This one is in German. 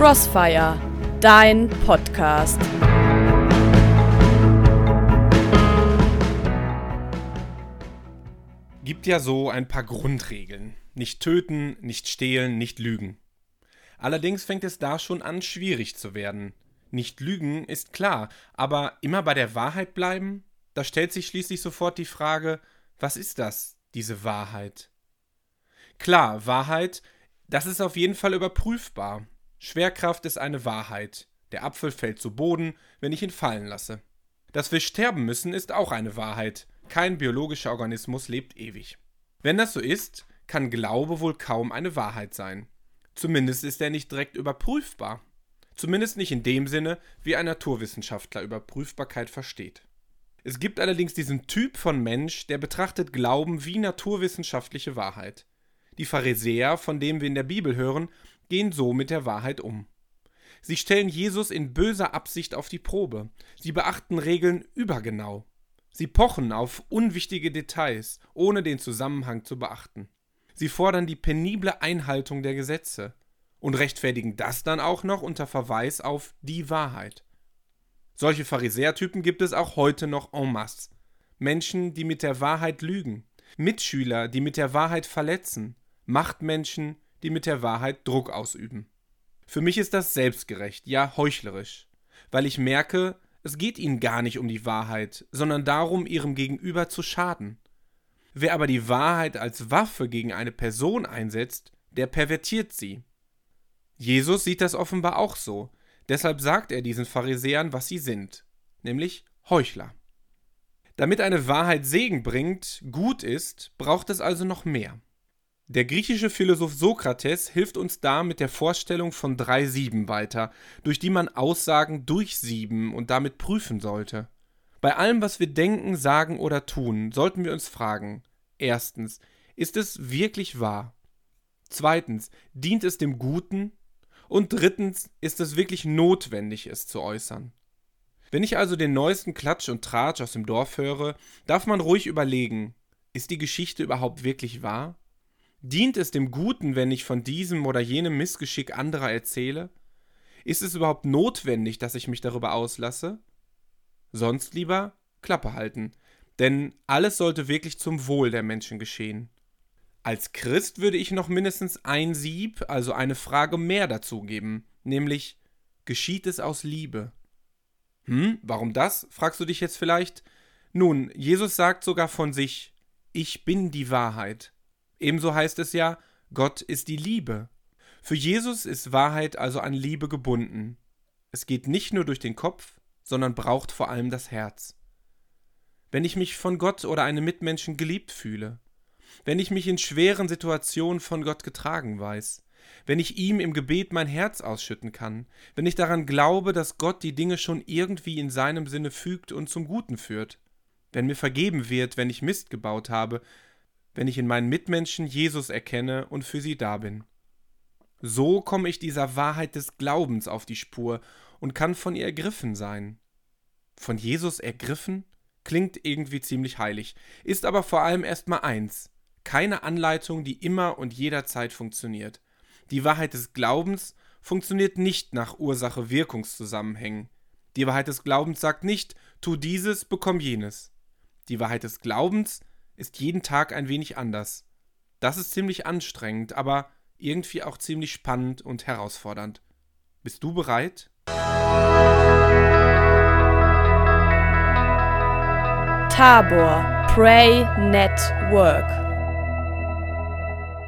Crossfire, dein Podcast. Gibt ja so ein paar Grundregeln. Nicht töten, nicht stehlen, nicht lügen. Allerdings fängt es da schon an, schwierig zu werden. Nicht lügen ist klar, aber immer bei der Wahrheit bleiben? Da stellt sich schließlich sofort die Frage, was ist das, diese Wahrheit? Klar, Wahrheit, das ist auf jeden Fall überprüfbar. Schwerkraft ist eine Wahrheit. Der Apfel fällt zu Boden, wenn ich ihn fallen lasse. Dass wir sterben müssen, ist auch eine Wahrheit. Kein biologischer Organismus lebt ewig. Wenn das so ist, kann Glaube wohl kaum eine Wahrheit sein. Zumindest ist er nicht direkt überprüfbar. Zumindest nicht in dem Sinne, wie ein Naturwissenschaftler Überprüfbarkeit versteht. Es gibt allerdings diesen Typ von Mensch, der betrachtet Glauben wie naturwissenschaftliche Wahrheit. Die Pharisäer, von denen wir in der Bibel hören, gehen so mit der Wahrheit um. Sie stellen Jesus in böser Absicht auf die Probe. Sie beachten Regeln übergenau. Sie pochen auf unwichtige Details, ohne den Zusammenhang zu beachten. Sie fordern die penible Einhaltung der Gesetze und rechtfertigen das dann auch noch unter Verweis auf die Wahrheit. Solche Pharisäertypen gibt es auch heute noch en masse. Menschen, die mit der Wahrheit lügen, Mitschüler, die mit der Wahrheit verletzen, Machtmenschen, die mit der Wahrheit Druck ausüben. Für mich ist das selbstgerecht, ja heuchlerisch, weil ich merke, es geht ihnen gar nicht um die Wahrheit, sondern darum, ihrem Gegenüber zu schaden. Wer aber die Wahrheit als Waffe gegen eine Person einsetzt, der pervertiert sie. Jesus sieht das offenbar auch so, deshalb sagt er diesen Pharisäern, was sie sind, nämlich Heuchler. Damit eine Wahrheit Segen bringt, gut ist, braucht es also noch mehr. Der griechische Philosoph Sokrates hilft uns da mit der Vorstellung von drei Sieben weiter, durch die man Aussagen durchsieben und damit prüfen sollte. Bei allem, was wir denken, sagen oder tun, sollten wir uns fragen: Erstens, ist es wirklich wahr? Zweitens, dient es dem Guten? Und drittens, ist es wirklich notwendig, es zu äußern? Wenn ich also den neuesten Klatsch und Tratsch aus dem Dorf höre, darf man ruhig überlegen: Ist die Geschichte überhaupt wirklich wahr? Dient es dem Guten, wenn ich von diesem oder jenem Missgeschick anderer erzähle? Ist es überhaupt notwendig, dass ich mich darüber auslasse? Sonst lieber Klappe halten, denn alles sollte wirklich zum Wohl der Menschen geschehen. Als Christ würde ich noch mindestens ein Sieb, also eine Frage mehr dazugeben, nämlich geschieht es aus Liebe? Hm, warum das? fragst du dich jetzt vielleicht? Nun, Jesus sagt sogar von sich, ich bin die Wahrheit. Ebenso heißt es ja, Gott ist die Liebe. Für Jesus ist Wahrheit also an Liebe gebunden. Es geht nicht nur durch den Kopf, sondern braucht vor allem das Herz. Wenn ich mich von Gott oder einem Mitmenschen geliebt fühle, wenn ich mich in schweren Situationen von Gott getragen weiß, wenn ich ihm im Gebet mein Herz ausschütten kann, wenn ich daran glaube, dass Gott die Dinge schon irgendwie in seinem Sinne fügt und zum Guten führt, wenn mir vergeben wird, wenn ich Mist gebaut habe, wenn ich in meinen Mitmenschen Jesus erkenne und für sie da bin. So komme ich dieser Wahrheit des Glaubens auf die Spur und kann von ihr ergriffen sein. Von Jesus ergriffen? Klingt irgendwie ziemlich heilig, ist aber vor allem erstmal eins: keine Anleitung, die immer und jederzeit funktioniert. Die Wahrheit des Glaubens funktioniert nicht nach Ursache-Wirkungszusammenhängen. Die Wahrheit des Glaubens sagt nicht, tu dieses, bekomm jenes. Die Wahrheit des Glaubens ist jeden Tag ein wenig anders. Das ist ziemlich anstrengend, aber irgendwie auch ziemlich spannend und herausfordernd. Bist du bereit? Tabor Pray Network